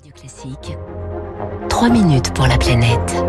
Radio Classique. 3 minutes pour la planète.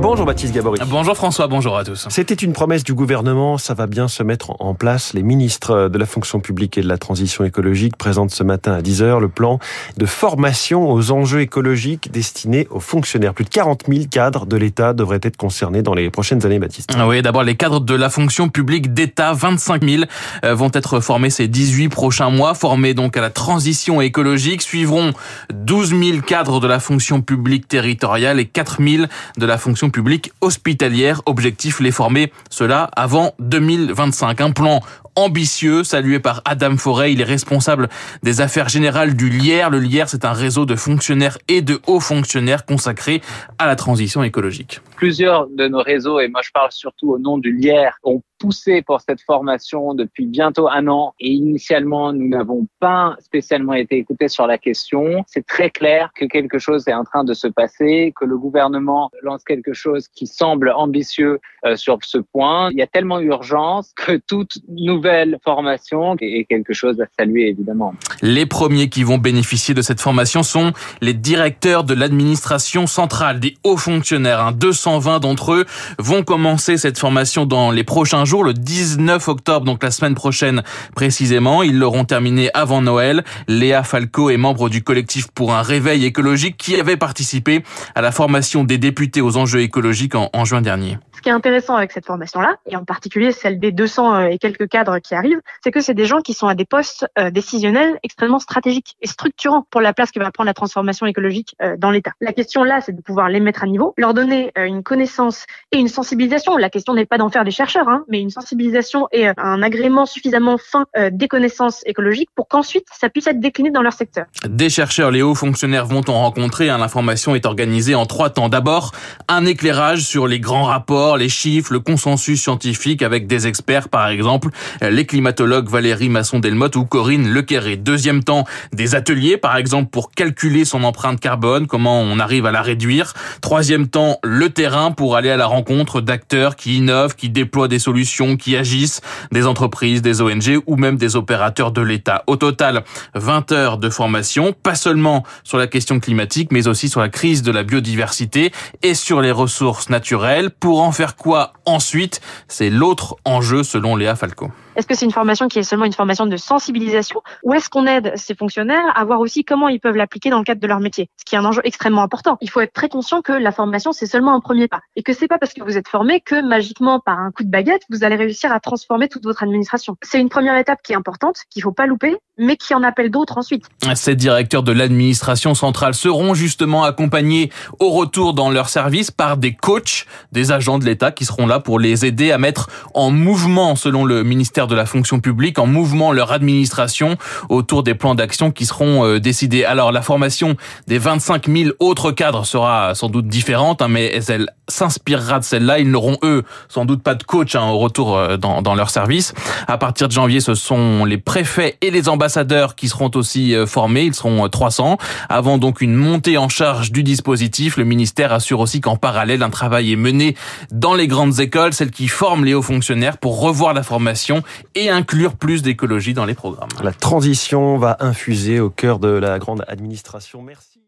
Bonjour Baptiste Gabory. Bonjour François, bonjour à tous. C'était une promesse du gouvernement, ça va bien se mettre en place. Les ministres de la fonction publique et de la transition écologique présentent ce matin à 10h le plan de formation aux enjeux écologiques destinés aux fonctionnaires. Plus de 40 000 cadres de l'État devraient être concernés dans les prochaines années, Baptiste. Ah oui, d'abord les cadres de la fonction publique d'État, 25 000 euh, vont être formés ces 18 prochains mois, formés donc à la transition écologique. Suivront 12 000 cadres de la fonction publique territoriale et 4 000 de la fonction publique hospitalière. Objectif, les former, cela avant 2025. Un plan ambitieux, salué par Adam Forêt. Il est responsable des affaires générales du LIER. Le LIER, c'est un réseau de fonctionnaires et de hauts fonctionnaires consacrés à la transition écologique. Plusieurs de nos réseaux, et moi je parle surtout au nom du LIER, ont poussé pour cette formation depuis bientôt un an et initialement nous n'avons pas spécialement été écoutés sur la question. C'est très clair que quelque chose est en train de se passer, que le gouvernement lance quelque chose qui semble ambitieux euh, sur ce point. Il y a tellement urgence que toute nouvelle formation est quelque chose à saluer évidemment. Les premiers qui vont bénéficier de cette formation sont les directeurs de l'administration centrale, des hauts fonctionnaires. 220 d'entre eux vont commencer cette formation dans les prochains jour, le 19 octobre, donc la semaine prochaine précisément. Ils l'auront terminé avant Noël. Léa Falco est membre du collectif pour un réveil écologique qui avait participé à la formation des députés aux enjeux écologiques en, en juin dernier. Ce qui est intéressant avec cette formation-là, et en particulier celle des 200 et quelques cadres qui arrivent, c'est que c'est des gens qui sont à des postes décisionnels extrêmement stratégiques et structurants pour la place que va prendre la transformation écologique dans l'État. La question là, c'est de pouvoir les mettre à niveau, leur donner une connaissance et une sensibilisation. La question n'est pas d'en faire des chercheurs, hein, mais une sensibilisation et un agrément suffisamment fin des connaissances écologiques pour qu'ensuite ça puisse être décliné dans leur secteur. Des chercheurs, les hauts fonctionnaires vont en rencontrer. Hein. L'information est organisée en trois temps. D'abord, un éclairage sur les grands les chiffres, le consensus scientifique avec des experts, par exemple les climatologues Valérie Masson-Delmotte ou Corinne Lequerré. Deuxième temps, des ateliers, par exemple pour calculer son empreinte carbone, comment on arrive à la réduire. Troisième temps, le terrain pour aller à la rencontre d'acteurs qui innovent, qui déploient des solutions, qui agissent, des entreprises, des ONG ou même des opérateurs de l'État. Au total, 20 heures de formation, pas seulement sur la question climatique, mais aussi sur la crise de la biodiversité et sur les ressources naturelles pour en faire quoi ensuite? C'est l'autre enjeu selon Léa Falco. Est-ce que c'est une formation qui est seulement une formation de sensibilisation? Ou est-ce qu'on aide ces fonctionnaires à voir aussi comment ils peuvent l'appliquer dans le cadre de leur métier? Ce qui est un enjeu extrêmement important. Il faut être très conscient que la formation c'est seulement un premier pas et que c'est pas parce que vous êtes formé que magiquement par un coup de baguette vous allez réussir à transformer toute votre administration. C'est une première étape qui est importante, qu'il faut pas louper, mais qui en appelle d'autres ensuite. Ces directeurs de l'administration centrale seront justement accompagnés au retour dans leur service par des coachs, des agents de l'État qui seront là pour les aider à mettre en mouvement, selon le ministère de la fonction publique en mouvement leur administration autour des plans d'action qui seront décidés. Alors la formation des 25 000 autres cadres sera sans doute différente, hein, mais elle s'inspirera de celle-là. Ils n'auront eux sans doute pas de coach hein, au retour dans, dans leur service. À partir de janvier, ce sont les préfets et les ambassadeurs qui seront aussi formés. Ils seront 300. Avant donc une montée en charge du dispositif, le ministère assure aussi qu'en parallèle, un travail est mené dans les grandes écoles, celles qui forment les hauts fonctionnaires pour revoir la formation et inclure plus d'écologie dans les programmes. La transition va infuser au cœur de la grande administration. Merci.